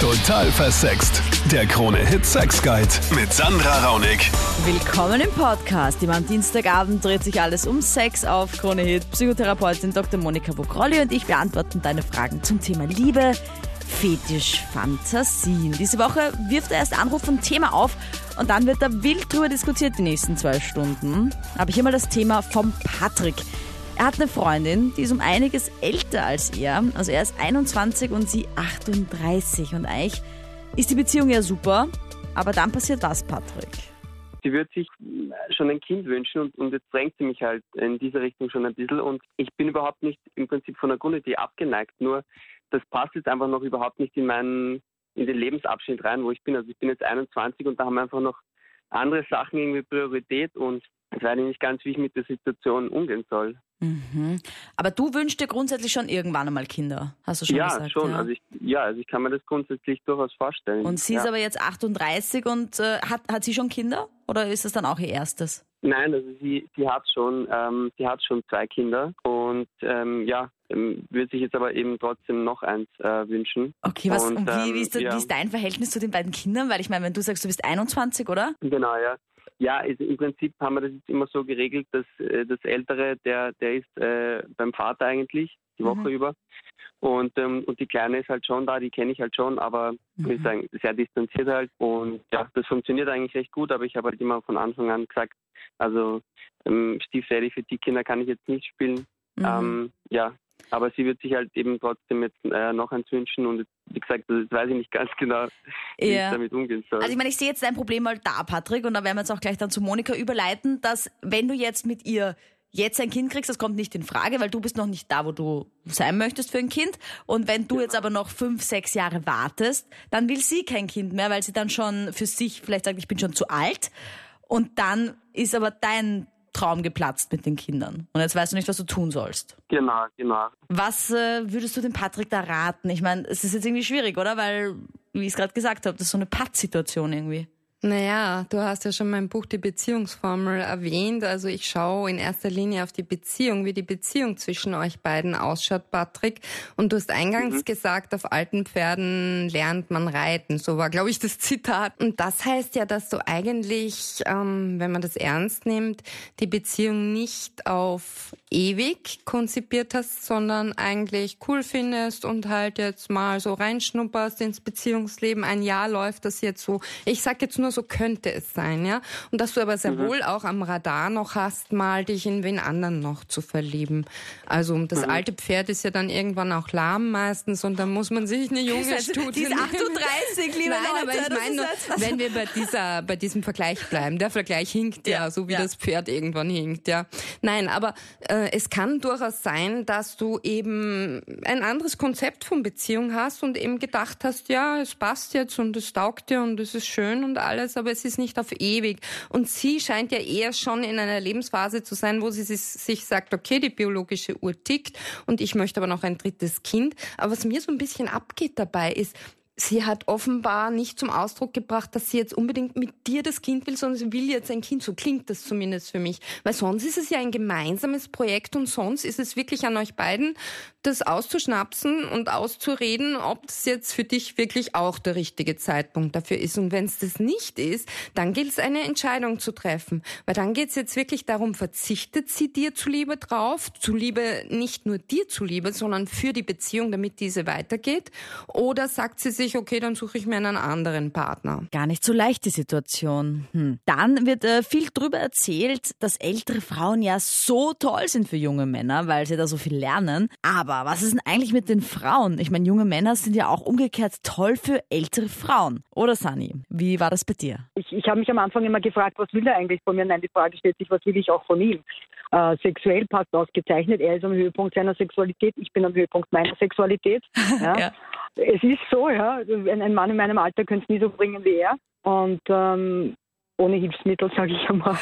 Total versext. Der Krone-Hit Sex Guide mit Sandra Raunig. Willkommen im Podcast. Immer am Dienstagabend dreht sich alles um Sex auf Krone Hit. Psychotherapeutin Dr. Monika Bokrolli und ich beantworten deine Fragen zum Thema Liebe, Fetisch, Fantasien. Diese Woche wirft er erst Anruf und Thema auf und dann wird da wild drüber diskutiert die nächsten zwei Stunden. Aber hier mal das Thema vom Patrick. Er hat eine Freundin, die ist um einiges älter als er. Also er ist 21 und sie 38. Und eigentlich ist die Beziehung ja super. Aber dann passiert was, Patrick? sie wird sich schon ein Kind wünschen und, und, jetzt drängt sie mich halt in diese Richtung schon ein bisschen und ich bin überhaupt nicht im Prinzip von der Grundidee abgeneigt, nur das passt jetzt einfach noch überhaupt nicht in meinen, in den Lebensabschnitt rein, wo ich bin. Also ich bin jetzt 21 und da haben wir einfach noch andere Sachen irgendwie Priorität und ich weiß nicht ganz, wie ich mit der Situation umgehen soll. Mhm. Aber du wünschst dir grundsätzlich schon irgendwann einmal Kinder, hast du schon ja, gesagt? Schon. Ja, also ich, ja, also ich kann mir das grundsätzlich durchaus vorstellen. Und sie ja. ist aber jetzt 38 und äh, hat, hat sie schon Kinder oder ist es dann auch ihr erstes? Nein, also sie, sie hat schon, ähm, sie hat schon zwei Kinder und ähm, ja, ähm, würde sich jetzt aber eben trotzdem noch eins äh, wünschen. Okay, was und, und wie, ähm, wie, ist, da- ja. wie ist dein Verhältnis zu den beiden Kindern? Weil ich meine, wenn du sagst, du bist 21, oder? Genau, ja. Ja, also im Prinzip haben wir das jetzt immer so geregelt, dass äh, das Ältere, der, der ist äh, beim Vater eigentlich die Woche Mhm. über. Und, ähm, und die Kleine ist halt schon da, die kenne ich halt schon, aber Mhm. ich sagen, sehr distanziert halt. Und ja, das funktioniert eigentlich recht gut, aber ich habe halt immer von Anfang an gesagt, also ähm, Stiefdaddy für die Kinder kann ich jetzt nicht spielen. Mhm. Ähm, ja, aber sie wird sich halt eben trotzdem jetzt äh, noch eins wünschen und wie gesagt, das weiß ich nicht ganz genau, wie Ja. ich damit umgehen soll. Also ich meine, ich sehe jetzt dein Problem mal da, Patrick, und da werden wir jetzt auch gleich dann zu Monika überleiten, dass wenn du jetzt mit ihr jetzt ein Kind kriegst, das kommt nicht in Frage, weil du bist noch nicht da, wo du sein möchtest für ein Kind. Und wenn du jetzt aber noch fünf, sechs Jahre wartest, dann will sie kein Kind mehr, weil sie dann schon für sich vielleicht sagt, ich bin schon zu alt. Und dann ist aber dein Traum geplatzt mit den Kindern. Und jetzt weißt du nicht, was du tun sollst. genau, genau. Was äh, würdest du dem Patrick da raten? Ich meine, es ist jetzt irgendwie schwierig, oder? Weil, wie ich es gerade gesagt habe, das ist so eine Pattsituation irgendwie. Naja, du hast ja schon mein Buch Die Beziehungsformel erwähnt. Also ich schaue in erster Linie auf die Beziehung, wie die Beziehung zwischen euch beiden ausschaut, Patrick. Und du hast eingangs gesagt, auf alten Pferden lernt man reiten. So war, glaube ich, das Zitat. Und das heißt ja, dass du eigentlich, ähm, wenn man das ernst nimmt, die Beziehung nicht auf ewig konzipiert hast, sondern eigentlich cool findest und halt jetzt mal so reinschnupperst ins Beziehungsleben. Ein Jahr läuft das jetzt so. Ich sag jetzt nur, so könnte es sein, ja. Und dass du aber sehr wohl auch am Radar noch hast, mal dich in wen anderen noch zu verlieben. Also das alte Pferd ist ja dann irgendwann auch lahm meistens und dann muss man sich eine junge Studie Die ist 38, liebe Nein, Leute. aber ich das meine, nur, wenn wir bei dieser, bei diesem Vergleich bleiben, der Vergleich hinkt ja, Ja, so wie ja. das Pferd irgendwann hinkt, ja. Nein, aber äh, es kann durchaus sein, dass du eben ein anderes Konzept von Beziehung hast und eben gedacht hast, ja, es passt jetzt und es taugt dir und es ist schön und alles, aber es ist nicht auf ewig. Und sie scheint ja eher schon in einer Lebensphase zu sein, wo sie sich sagt, okay, die biologische Uhr tickt und ich möchte aber noch ein drittes Kind. Aber was mir so ein bisschen abgeht dabei ist, Sie hat offenbar nicht zum Ausdruck gebracht, dass sie jetzt unbedingt mit dir das Kind will, sondern sie will jetzt ein Kind. So klingt das zumindest für mich. Weil sonst ist es ja ein gemeinsames Projekt und sonst ist es wirklich an euch beiden, das auszuschnapsen und auszureden, ob das jetzt für dich wirklich auch der richtige Zeitpunkt dafür ist. Und wenn es das nicht ist, dann gilt es eine Entscheidung zu treffen. Weil dann geht es jetzt wirklich darum, verzichtet sie dir zuliebe drauf, zuliebe nicht nur dir zuliebe, sondern für die Beziehung, damit diese weitergeht? Oder sagt sie sich, okay, dann suche ich mir einen anderen Partner? Gar nicht so leicht, die Situation. Hm. Dann wird äh, viel drüber erzählt, dass ältere Frauen ja so toll sind für junge Männer, weil sie da so viel lernen. Aber was ist denn eigentlich mit den Frauen? Ich meine, junge Männer sind ja auch umgekehrt toll für ältere Frauen. Oder Sani? Wie war das bei dir? Ich, ich habe mich am Anfang immer gefragt, was will er eigentlich von mir? Nein, die Frage stellt sich, was will ich auch von ihm? Äh, sexuell passt ausgezeichnet. Er ist am Höhepunkt seiner Sexualität. Ich bin am Höhepunkt meiner Sexualität. Ja. Ja. Es ist so, ja. Ein, Mann in meinem Alter könnte es nie so bringen wie er. Und ähm, ohne Hilfsmittel, sage ich einmal.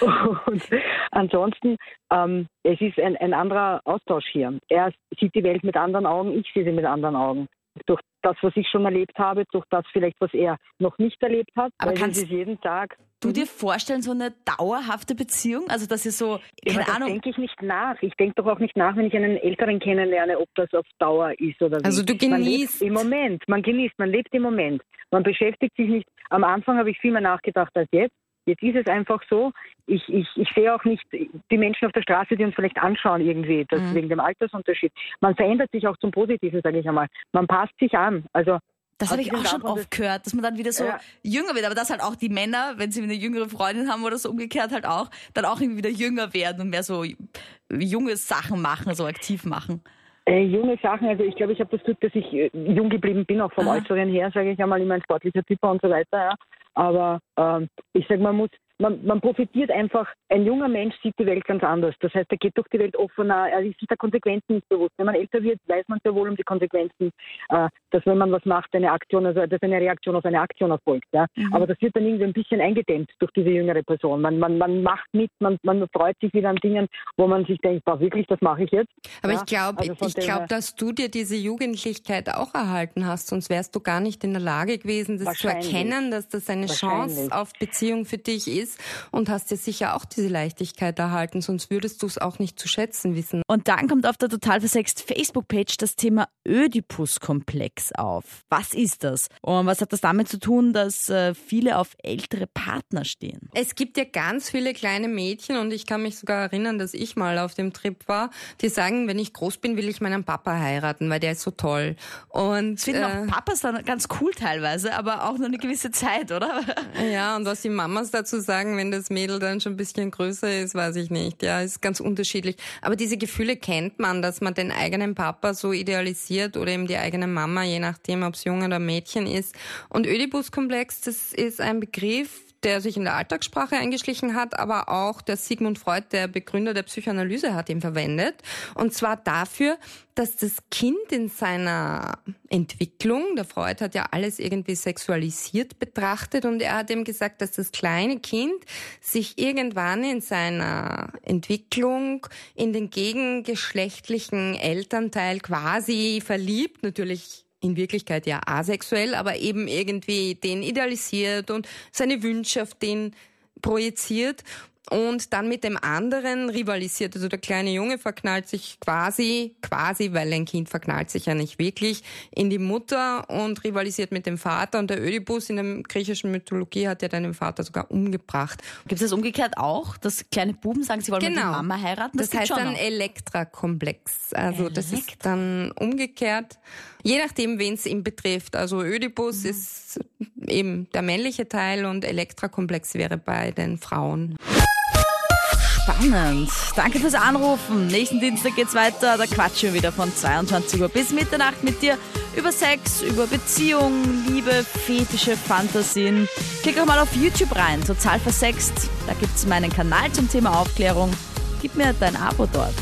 Und ansonsten, ähm, es ist ein, ein anderer Austausch hier. Er sieht die Welt mit anderen Augen, ich sehe sie mit anderen Augen. Durch das, was ich schon erlebt habe, durch das vielleicht, was er noch nicht erlebt hat. Aber weil kannst- es ist jeden Tag du Mhm. dir vorstellen, so eine dauerhafte Beziehung? Also, dass ihr so, Ja, keine das Ahnung, denke ich nicht nach. Ich denke doch auch nicht nach, wenn ich einen Älteren kennenlerne, ob das auf Dauer ist oder wie. Also du genießt. im Moment. Man genießt, man lebt im Moment. Man beschäftigt sich nicht. Am Anfang habe ich viel mehr nachgedacht als jetzt. Jetzt ist es einfach so. Ich, ich, ich sehe auch nicht die Menschen auf der Straße, die uns vielleicht anschauen irgendwie, das Mhm. wegen dem Altersunterschied. Man verändert sich auch zum Positiven, sage ich einmal. Man passt sich an. Also das habe ich auch schon oft gehört, dass man dann wieder so Ja. jünger wird. Aber dass halt auch die Männer, wenn sie eine jüngere Freundin haben oder so umgekehrt halt auch, dann auch irgendwie wieder jünger werden und mehr so junge Sachen machen, so aktiv machen. Äh, junge Sachen, also ich glaube, ich habe das Glück, dass ich äh, jung geblieben bin, auch vom Aha. Äußeren her, sage ich einmal, immer ein sportlicher Typ und so weiter. Ja. Aber ähm, ich sage, man muss, man, man profitiert einfach, ein junger Mensch sieht die Welt ganz anders. Das heißt, er geht durch die Welt offener, er ist sich der Konsequenzen nicht bewusst. Wenn man älter wird, weiß man sehr wohl um die Konsequenzen, äh, dass wenn man was macht, eine Aktion, also dass eine Reaktion auf eine Aktion erfolgt. Ja. Mhm. Aber das wird dann irgendwie ein bisschen eingedämmt durch diese jüngere Person. Man, man, man macht mit, man, man freut sich wieder an Dingen, wo man sich denkt, boah, wirklich, das mache ich jetzt. Aber Ja, ich glaube, also ich glaube, dass du dir diese Jugendlichkeit auch erhalten hast, sonst wärst du gar nicht in der Lage gewesen, das zu erkennen, dass das eine Chance auf Beziehung für dich ist und hast dir sicher auch diese Leichtigkeit erhalten, sonst würdest du es auch nicht zu schätzen wissen. Und dann kommt auf der Total Versext Facebook-Page das Thema Ödipus-Komplex auf. Was ist das? Und was hat das damit zu tun, dass äh, viele auf ältere Partner stehen? Es gibt ja ganz viele kleine Mädchen und ich kann mich sogar erinnern, dass ich mal auf dem Trip war, die sagen, wenn ich groß bin, will ich meinen Papa heiraten, weil der ist so toll. Und Das finden äh, auch Papas dann ganz cool teilweise, aber auch nur eine gewisse Zeit, oder? Ja, und was die Mamas dazu sagen, wenn das Mädel dann schon ein bisschen größer ist, weiß ich nicht. Ja, ist ganz unterschiedlich. Aber diese Gefühle kennt man, dass man den eigenen Papa so idealisiert oder eben die eigene Mama, je nachdem, ob es Junge oder Mädchen ist. Und Ödipus-Komplex, das ist ein Begriff, der sich in der Alltagssprache eingeschlichen hat, aber auch der Sigmund Freud, der Begründer der Psychoanalyse, hat ihn verwendet. Und zwar dafür, dass das Kind in seiner Entwicklung, der Freud hat ja alles irgendwie sexualisiert betrachtet und er hat ihm gesagt, dass das kleine Kind sich irgendwann in seiner Entwicklung in den gegengeschlechtlichen Elternteil quasi verliebt, natürlich in Wirklichkeit ja asexuell, aber eben irgendwie den idealisiert und seine Wünsche auf den projiziert und dann mit dem anderen rivalisiert. Also der kleine Junge verknallt sich quasi, quasi, weil ein Kind verknallt sich ja nicht wirklich, in die Mutter und rivalisiert mit dem Vater. Und der Ödipus in der griechischen Mythologie hat ja dann den Vater sogar umgebracht. Gibt es das umgekehrt auch, dass kleine Buben sagen, sie wollen mit der Mama heiraten? Das, gibt's heißt dann. Elektra-Komplex. Also das ist Elektra. dann umgekehrt, je nachdem, wen es ihn betrifft. Also Ödipus Mhm. ist eben der männliche Teil und Elektra-Komplex wäre bei den Frauen. Spannend. Danke fürs Anrufen. Nächsten Dienstag geht's weiter. Da quatschen wir wieder von 22 Uhr bis Mitternacht mit dir über Sex, über Beziehung, Liebe, Fetische, Fantasien. Klick auch mal auf YouTube rein, total versext. Da gibt's meinen Kanal zum Thema Aufklärung. Gib mir dein Abo dort.